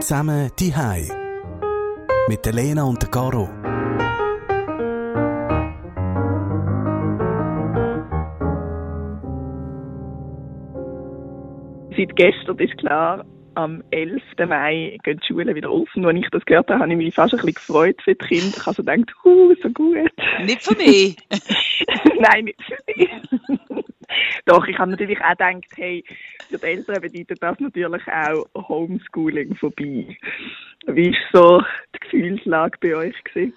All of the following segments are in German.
Zusammen die Hai mit der Lena und der Caro. Seit gestern ist klar, am 11. Mai gehen die Schulen wieder offen. Und als ich das gehört habe, habe ich mich fast ein bisschen gefreut für die Kinder. Ich habe so gedacht, uh, so gut. Nicht für mich? Nein, nicht für mich. Doch, ich habe natürlich auch gedacht, hey, für die Eltern bedeutet das natürlich auch Homeschooling vorbei. Wie war so die Gefühlslage bei euch? Gewesen?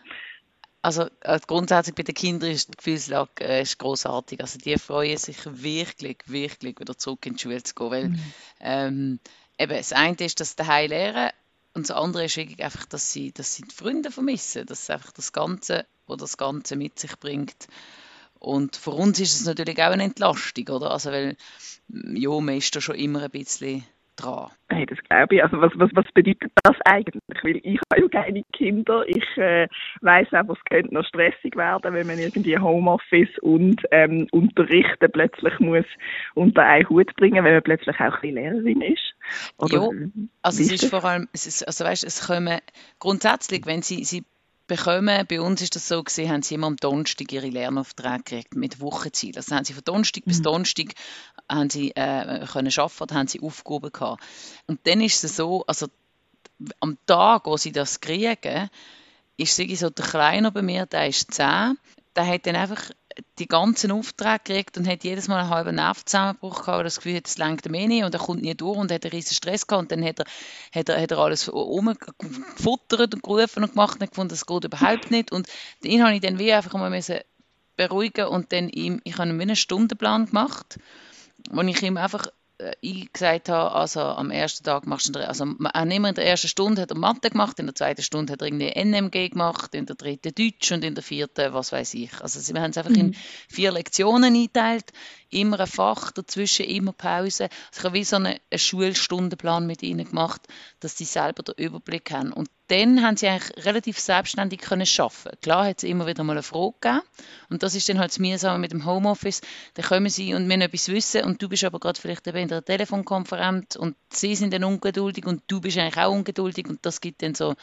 Also äh, grundsätzlich bei den Kindern ist die Gefühlslage äh, ist großartig. Also die freuen sich wirklich, wirklich wieder zurück in die Schule zu gehen, weil mhm. ähm, eben das eine ist, dass sie daheim lernen und das andere ist wirklich einfach, dass sie, dass sie die Freunde vermissen, dass sie einfach das Ganze, was das Ganze mit sich bringt. Und für uns ist es natürlich auch eine Entlastung, oder? Also weil, ja, man ist da schon immer ein bisschen dran. Hey, das glaube ich. Also was, was, was bedeutet das eigentlich? Weil ich habe ja keine Kinder. Ich äh, weiß einfach, es könnte noch stressig werden, wenn man irgendwie Homeoffice und ähm, Unterrichten plötzlich muss unter einen Hut bringen, wenn man plötzlich auch ein Lehrerin ist. Oder ja, also es ist vor allem, es ist, also weißt, es kommen grundsätzlich, wenn sie, sie bekommen. Bei uns ist das so gewesen, haben sie immer am Donnerstag ihre Lernaufträge gekriegt mit Wochenziel. Also haben sie von Donnerstag mhm. bis Donnerstag haben sie äh, können arbeiten, haben sie Aufgaben gehabt. Und dann ist es so, also am Tag, wo sie das kriegen, ist so der Kleiner bei mir, der ist 10, der hat dann einfach die ganzen Aufträge gekriegt und hat jedes Mal einen halben Nervzusammenbruch gehabt, das Gefühl, das lenkt ihm eh nicht und er kommt nie durch und hat einen riesen Stress gehabt und dann hat er, hat er, hat er alles umgefuttert und gerufen und gemacht und gefunden, das geht überhaupt nicht und ihn habe ich dann wie einfach mal müssen beruhigen und dann ihm, ich habe ihm einen Stundenplan gemacht, wo ich ihm einfach ich gesagt habe, also am ersten Tag machst du, also immer in der ersten Stunde hat er Mathe gemacht, in der zweiten Stunde hat er irgendwie NMG gemacht, in der dritten Deutsch und in der vierten, was weiß ich. Also wir haben es einfach mhm. in vier Lektionen eingeteilt immer ein Fach dazwischen, immer Pause. Also ich habe wie so einen, einen Schulstundenplan mit ihnen gemacht, dass sie selber den Überblick haben. Und dann haben sie eigentlich relativ selbstständig können arbeiten. Klar hat es immer wieder mal eine Frage gegeben. Und das ist dann halt das Mühsame mit dem Homeoffice. Dann kommen sie und müssen etwas wissen und du bist aber gerade vielleicht eben in der Telefonkonferenz und sie sind dann ungeduldig und du bist eigentlich auch ungeduldig und das gibt dann so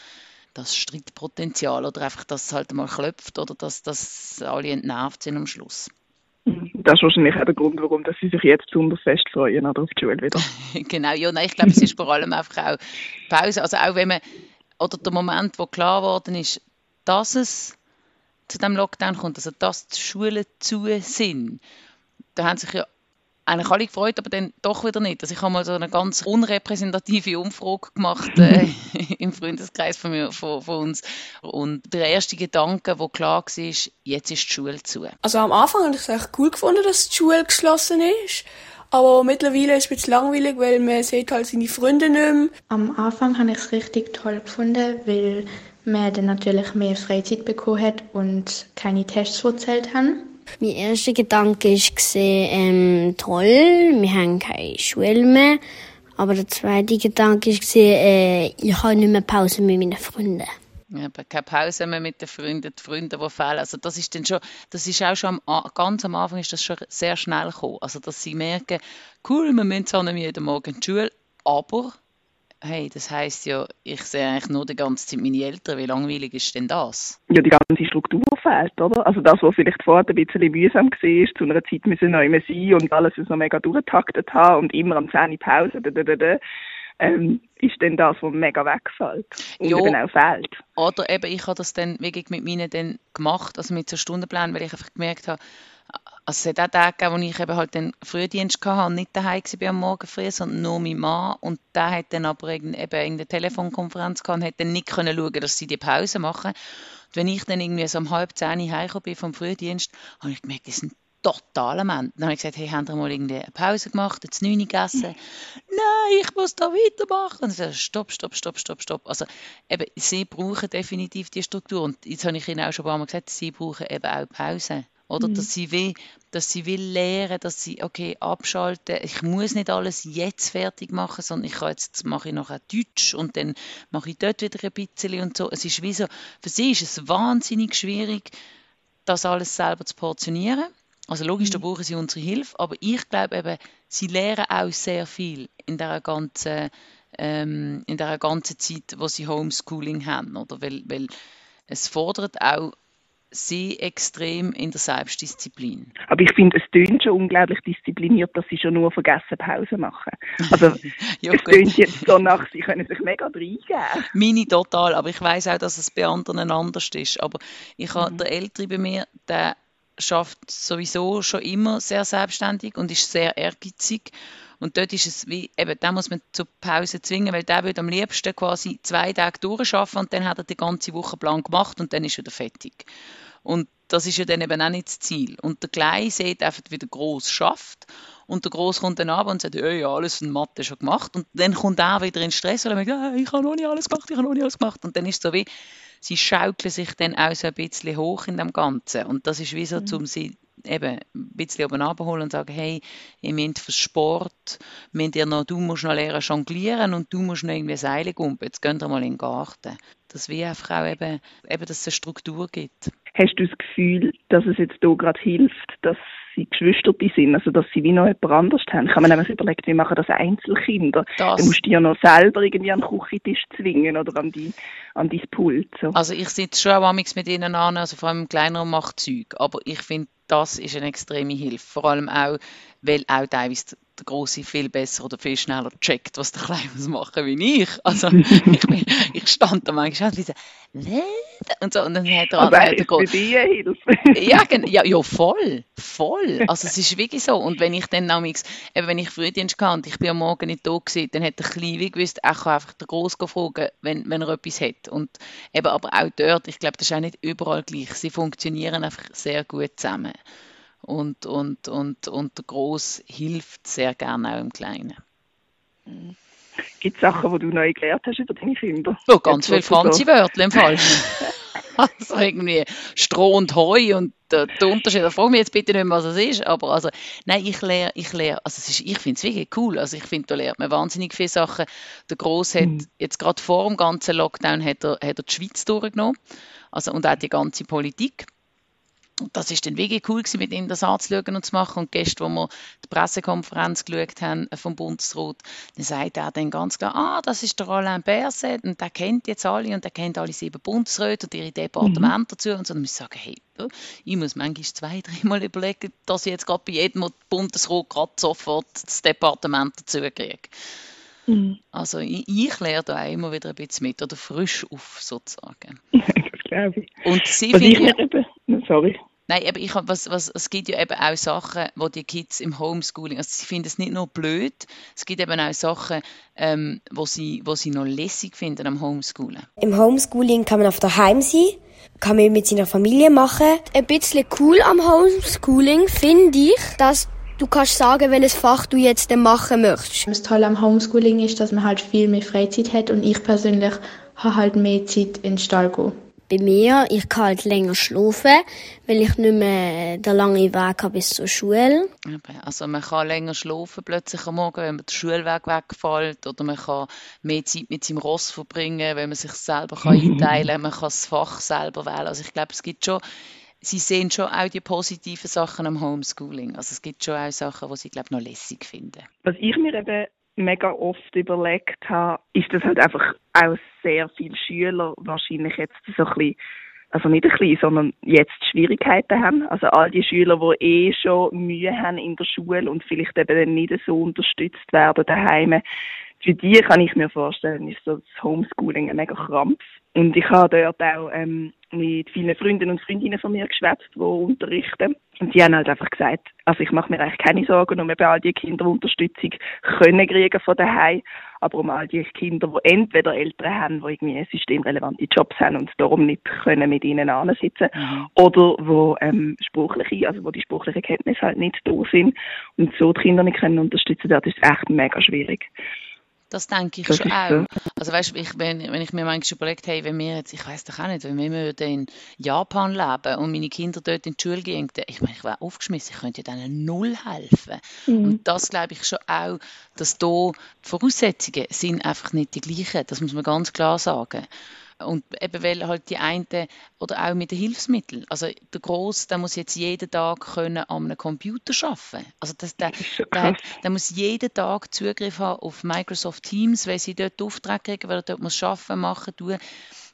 das Streitpotenzial oder einfach, dass es halt mal klopft oder dass, dass alle entnervt sind am Schluss. Das ist wahrscheinlich auch der Grund, warum dass sie sich jetzt besonders fest freuen oder auf die Schule wieder. genau, ja, nein, ich glaube, es ist vor allem einfach auch Pause. Also auch wenn man, oder der Moment, wo klar geworden ist, dass es zu dem Lockdown kommt, also dass die Schulen zu sind, da haben sich ja eigentlich alle gefreut, aber dann doch wieder nicht. Also ich habe mal so eine ganz unrepräsentative Umfrage gemacht äh, im Freundeskreis von, mir, von, von, uns. Und der erste Gedanke, der klar war, jetzt ist die Schule zu. Also am Anfang habe ich es echt cool gefunden, dass die Schule geschlossen ist. Aber mittlerweile ist es ein bisschen langweilig, weil man sieht halt seine Freunde nicht mehr. Am Anfang habe ich es richtig toll gefunden, weil man dann natürlich mehr Freizeit bekommen hat und keine Tests verzählt haben. Mein erster Gedanke war, ähm, toll, wir haben keine Schule mehr. Aber der zweite Gedanke war, äh, ich habe nicht mehr Pause mit meinen Freunden. Ja, aber keine Pause mehr mit den Freunden, die Freunde, die fehlen. Also das ist dann schon, das ist auch schon am, ganz am Anfang ist das schon sehr schnell gekommen. Also dass sie merken, cool, wir müssen zwar nicht jeden Morgen in die Schule, aber hey, das heisst ja, ich sehe eigentlich nur die ganze Zeit meine Eltern. Wie langweilig ist denn das? Ja, die ganze Struktur fehlt, oder? Also das, was vielleicht vorher ein bisschen mühsam war, zu einer Zeit müssen neu mehr sein und alles so mega durchgetaktet haben und immer am 10 Pause, da, da, da, da. Ähm, ist denn das, was mega wegfällt und jo. eben auch fehlt. Oder eben, ich habe das dann wirklich mit meinen dann gemacht, also mit so Stundenplänen, weil ich einfach gemerkt habe, also es hat auch Tage gegeben, wo ich eben halt den Frühdienst hatte und nicht daheim war am Morgen früh, sondern nur mein Mann. Und der hat dann aber eben in der Telefonkonferenz gehabt und hat dann nicht können schauen, dass sie die Pause machen. Und wenn ich dann irgendwie so um halb zehn heimgekommen bin vom Frühdienst, habe ich gemerkt, das sind total Mann. Dann habe ich gesagt, hey, haben Sie mal irgendwie eine Pause gemacht, jetzt neun gegessen? Nein, ich muss da weitermachen. Und so, stopp, stopp, stopp, stopp, stopp. Also eben, sie brauchen definitiv die Struktur. Und jetzt habe ich Ihnen auch schon ein paar Mal gesagt, sie brauchen eben auch Pause. Oder mhm. dass sie will, dass sie will lernen, dass sie, okay, abschalten, ich muss nicht alles jetzt fertig machen, sondern ich kann jetzt, mache ich nachher Deutsch und dann mache ich dort wieder ein bisschen und so. Es ist wie so, für sie ist es wahnsinnig schwierig, das alles selber zu portionieren. Also logisch, da brauchen sie unsere Hilfe, aber ich glaube eben, sie lernen auch sehr viel in der ganzen ähm, in der ganzen Zeit, wo sie Homeschooling haben, oder? Weil, weil es fordert auch sie extrem in der Selbstdisziplin. Aber ich finde, es tönt schon unglaublich diszipliniert, dass sie schon nur vergessen Pause machen. Also ja, es tönt jetzt so nach, sie können sich mega reingeben. Meine total, aber ich weiß auch, dass es bei anderen anders ist. Aber ich habe mhm. der Ältere bei mir, der schafft sowieso schon immer sehr selbstständig und ist sehr ehrgeizig. Und dort ist es wie, eben, da muss man zur Pause zwingen, weil der würde am liebsten quasi zwei Tage durcharbeiten und dann hat er die ganze Woche Plan gemacht und dann ist er wieder fertig. Und das ist ja dann eben auch nicht das Ziel. Und der Kleine sieht einfach, wie der Groß schafft und der Groß kommt dann ab und sagt, hey, ja, alles in Mathe schon gemacht. Und dann kommt er wieder in Stress, weil er sagt, ich habe noch nicht alles gemacht, ich habe noch nicht alles gemacht. Und dann ist es so wie, sie schaukeln sich dann auch so ein bisschen hoch in dem Ganzen. Und das ist wie so, mhm. um sie eben ein bisschen oben abholen und sagen, hey, ihr müsst für Sport, müsst ihr noch, du musst noch lernen jonglieren und du musst noch irgendwie Seile gumpen, jetzt gehen wir mal in den Garten. Dass wir einfach auch eben, eben, dass es eine Struktur gibt. Hast du das Gefühl, dass es jetzt hier gerade hilft, dass sie Geschwister sind, also dass sie wie noch jemand anders haben? Ich habe mir nämlich überlegt, wie machen das Einzelkinder? Das. Du musst dich ja noch selber irgendwie an den Küchentisch zwingen oder an, die, an dein Pult. So. Also ich sitze schon auch mit ihnen an, also vor allem kleineren macht Zeug, aber ich finde, das ist eine extreme Hilfe. Vor allem auch, weil auch teilweise der Große viel besser oder viel schneller checkt, was der Kleine muss machen wie ich. Also ich, bin, ich stand da manchmal und so, und so, und dann hat er Aber hat er für dich Hilfe. ja, ja, ja, voll, voll. Also es ist wirklich so. Und wenn ich dann nämlich, eben wenn ich Frühdienst hatte und ich bin am Morgen nicht da gewesen, dann hat der Kleine gewusst, ich kann einfach den Groß fragen, wenn, wenn er etwas hat. Und eben aber auch dort, ich glaube, das ist auch nicht überall gleich. Sie funktionieren einfach sehr gut zusammen und, und, und, und der Groß hilft sehr gerne auch im Kleinen. Gibt es Sachen, die du neu gelernt hast über deine Kinder? Oh, ganz viele Franzi-Wörter im Fall. also irgendwie Stroh und Heu und der, der Unterschied, da frage mich jetzt bitte nicht mehr, was es ist, aber also, nein, ich lehre, ich lehre, also es ist, ich finde es wirklich cool, also ich finde, da lernt man wahnsinnig viele Sachen. Der Gross hat mhm. jetzt gerade vor dem ganzen Lockdown hat er, hat er die Schweiz durchgenommen, also und auch die ganze Politik das ist dann wirklich cool gewesen, mit ihm das anzuschauen und zu machen. Und gestern, wo wir die Pressekonferenz geschaut haben vom Bundesrat, dann sagt er dann ganz klar, ah, das ist der Alain Berset und der kennt jetzt alle und der kennt alle sieben Bundesräte und ihre Departemente mhm. dazu. Und so, dann muss ich sagen, hey, ich muss manchmal zwei, dreimal überlegen, dass ich jetzt gerade bei jedem Bundesrat gerade sofort das Departement dazu kriege. Mhm. Also ich, ich lerne da auch immer wieder ein bisschen mit oder frisch auf sozusagen. glaube ich. Und sie finden, sorry. Nein, aber ich was, was, es gibt ja eben auch Sachen, wo die Kids im Homeschooling, also sie finden es nicht nur blöd, es gibt eben auch Sachen, ähm, wo, sie, wo sie noch lässig finden am Homeschoolen. Im Homeschooling kann man auf daheim sein, kann man mit seiner Familie machen. Ein bisschen cool am Homeschooling finde ich, dass du kannst sagen, welches Fach du jetzt machen möchtest. Das Tolle am Homeschooling ist, dass man halt viel mehr Freizeit hat und ich persönlich habe halt mehr Zeit in den Stall gehen bei mir. Ich kann halt länger schlafen, weil ich nicht mehr den langen Weg habe bis zur Schule. Also man kann länger schlafen plötzlich am Morgen, wenn man den Schulweg wegfällt oder man kann mehr Zeit mit seinem Ross verbringen, wenn man sich selber kann einteilen kann, man kann das Fach selber wählen. Also ich glaube, es gibt schon Sie sehen schon auch die positiven Sachen am Homeschooling. Also es gibt schon auch Sachen, die Sie, glaube ich, noch lässig finden. Was ich mir eben mega oft überlegt habe, ist, dass halt einfach auch sehr viele Schüler wahrscheinlich jetzt so ein bisschen, also nicht ein bisschen, sondern jetzt Schwierigkeiten haben. Also all die Schüler, die eh schon Mühe haben in der Schule und vielleicht eben nicht so unterstützt werden daheim, für die kann ich mir vorstellen, ist so das Homeschooling ein mega Krampf. Und ich habe dort auch ähm, mit vielen Freunden und Freundinnen von mir geschwätzt, die unterrichten. Und die haben halt einfach gesagt, also ich mache mir eigentlich keine Sorgen um all die Kinder, die Unterstützung können kriegen von daheim, aber um all die Kinder, die entweder Eltern haben, die irgendwie systemrelevante Jobs haben und darum nicht können mit ihnen ansitzen mhm. oder wo ähm, sprachliche, also wo die sprachlichen Kenntnisse halt nicht da sind und so die Kinder nicht können unterstützen, das ist echt mega schwierig. Das denke ich das schon auch. So. Also weißt, ich, wenn, wenn ich mir manchmal überlegt hey, wenn wir jetzt, ich weiß doch auch nicht, wenn wir in Japan leben und meine Kinder dort in die Schule gehen, ich meine, ich wäre aufgeschmissen, ich könnte denen null helfen. Mhm. Und das glaube ich schon auch, dass da die Voraussetzungen sind einfach nicht die gleichen. Das muss man ganz klar sagen. Und eben weil halt die einen, oder auch mit den Hilfsmitteln. Also der Gross, der muss jetzt jeden Tag können an einem Computer arbeiten. Also das, der, der, hat, der muss jeden Tag Zugriff haben auf Microsoft Teams, weil sie dort Aufträge kriegen, weil er dort muss arbeiten, machen, tun.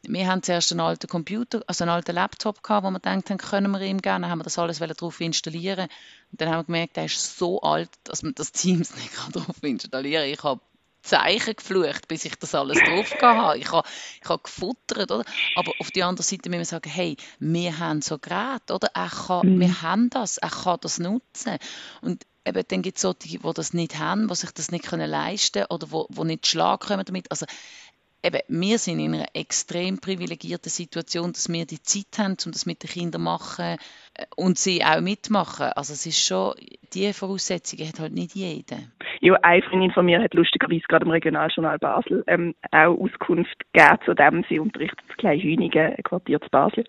Wir haben zuerst einen alten Computer, also einen alten Laptop gehabt, wo wir gedacht haben, können wir ihm geben, dann haben wir das alles drauf installieren. Und dann haben wir gemerkt, der ist so alt, dass man das Teams nicht drauf installieren kann. Ich habe Zeichen geflucht, bis ich das alles drauf habe. Ich habe, ich habe gefuttert, oder? Aber auf der anderen Seite müssen wir sagen, hey, wir haben so Geräte, oder? Er kann, mhm. Wir haben das, er kann das nutzen. Und eben, dann gibt es solche, die das nicht haben, die sich das nicht können leisten können oder die nicht Schlag kommen damit. Also eben, wir sind in einer extrem privilegierten Situation, dass wir die Zeit haben, um das mit den Kindern zu machen äh, und sie auch mitmachen. Also es ist schon, diese Voraussetzungen hat halt nicht jeder. Ja, eine Freundin von mir hat lustigerweise gerade im Regionaljournal Basel ähm, auch Auskunft gegeben zu dem. Sie unterrichtet das kleine Hünigen, Quartier zu Basel.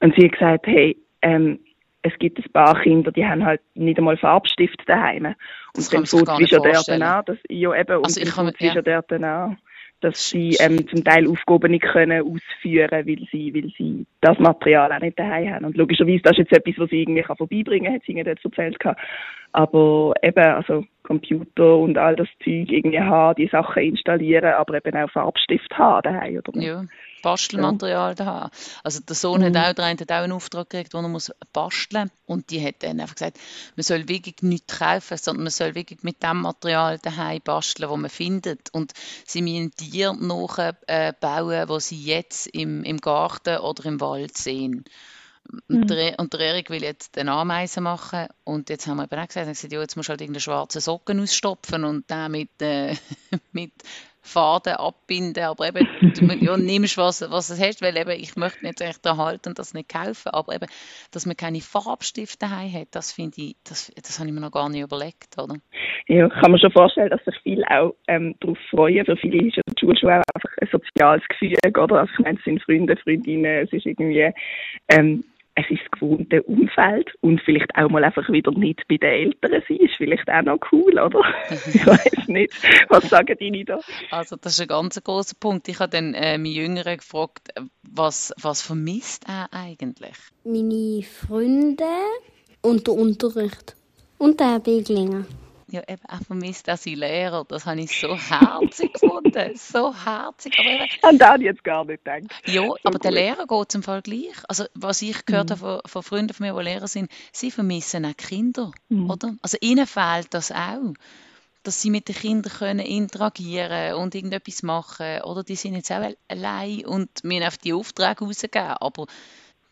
Und sie hat gesagt, hey, ähm, es gibt ein paar Kinder, die haben halt nicht einmal Farbstift daheim. Und das dann tut es schon dort an, dass, ja eben, und also dann tut es ja. dort an dass sie ähm, zum Teil Aufgaben nicht können ausführen weil sie, weil sie das Material auch nicht daheim haben. Und logischerweise, das ist jetzt etwas, was sie irgendwie vorbeibringen kann, hat sie ihnen dort erzählt. Aber eben, also Computer und all das Zeug irgendwie haben, die Sachen installieren, aber eben auch Farbstift haben daheim, oder? Ja. Bastelmaterial ja. da Also der Sohn mhm. hat auch, der hat auch einen Auftrag gekriegt, wo er muss basteln und die hat dann einfach gesagt, man soll wirklich nichts kaufen, sondern man soll wirklich mit dem Material daheim basteln, wo man findet und sie müssen Tiere nachbauen, äh, wo sie jetzt im, im Garten oder im Wald sehen. Und, mhm. der, und der Erik will jetzt den Ameisen machen und jetzt haben wir eben auch gesagt, gesagt ja, jetzt musst du halt irgendeine schwarze Socken ausstopfen und den mit, äh, mit Faden abbinden, aber eben, du ja, nimmst, was, was du hast, weil eben, ich möchte nicht echt halten und das nicht kaufen, aber eben, dass man keine Farbstifte daheim hat, das finde ich, das, das habe ich mir noch gar nicht überlegt, oder? Ja, kann man schon vorstellen, dass sich viele auch ähm, darauf freuen. Für viele ist ja die Schule schon einfach ein soziales Gefühl, oder? Also ich meine, es sind Freunde, Freundinnen, es ist irgendwie, ähm, es ist das gewohnte Umfeld und vielleicht auch mal einfach wieder nicht bei den Eltern sein, ist vielleicht auch noch cool, oder? ich weiß nicht. Was sagen die da? Also das ist ein ganz großer Punkt. Ich habe dann äh, meine Jüngeren gefragt, was, was vermisst er eigentlich? Meine Freunde und der Unterricht und der Beglingen ja eben auch vermisst auch seinen Lehrer. Das habe ich so herzig gefunden. So herzig. Aber eben, An das jetzt gar nicht gedacht. Ja, so aber gut. der Lehrer geht zum Fall gleich. Also was ich gehört mhm. habe von, von, Freunden von mir, die Lehrer sind, sie vermissen auch Kinder, mhm. oder? Also ihnen fehlt das auch dass sie mit den Kindern können interagieren und irgendetwas machen. Oder die sind jetzt auch allein und müssen auf die Aufträge rausgeben. Aber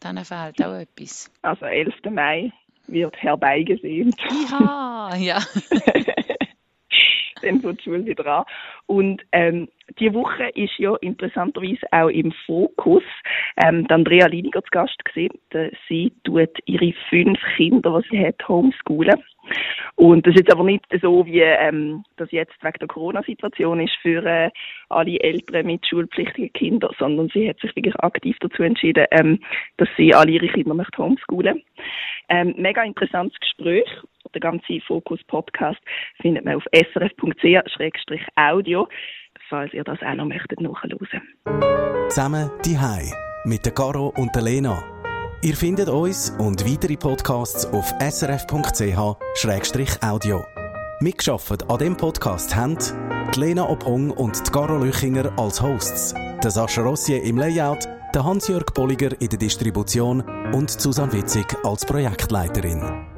denen fehlt auch etwas. Also 11. Mai wird herbeigesehnt. Ja, ja. Dann wird die Schule wieder an. Und ähm, die Woche ist ja interessanterweise auch im Fokus ähm, die Andrea Liniger zu Gast gesehen. Sie tut ihre fünf Kinder, die sie hat, homeschoolen. Und das ist jetzt aber nicht so, wie ähm, das jetzt wegen der Corona-Situation ist für äh, alle Eltern mit schulpflichtigen Kindern, sondern sie hat sich wirklich aktiv dazu entschieden, ähm, dass sie alle ihre Kinder möchte homeschoolen. Ähm, mega interessantes Gespräch. Der ganze Fokus-Podcast findet man auf srf.ch-audio, falls ihr das auch noch möchtet nachhören. Zusammen die Hai mit der Caro und der Lena. Ihr findet uns und weitere Podcasts auf srf.ch-audio. Mitgeschafft an dem Podcast haben die Lena Obhung und die Caro Lüchinger als Hosts, der Sascha Rossier im Layout, der Hans-Jörg Bolliger in der Distribution und Susanne Witzig als Projektleiterin.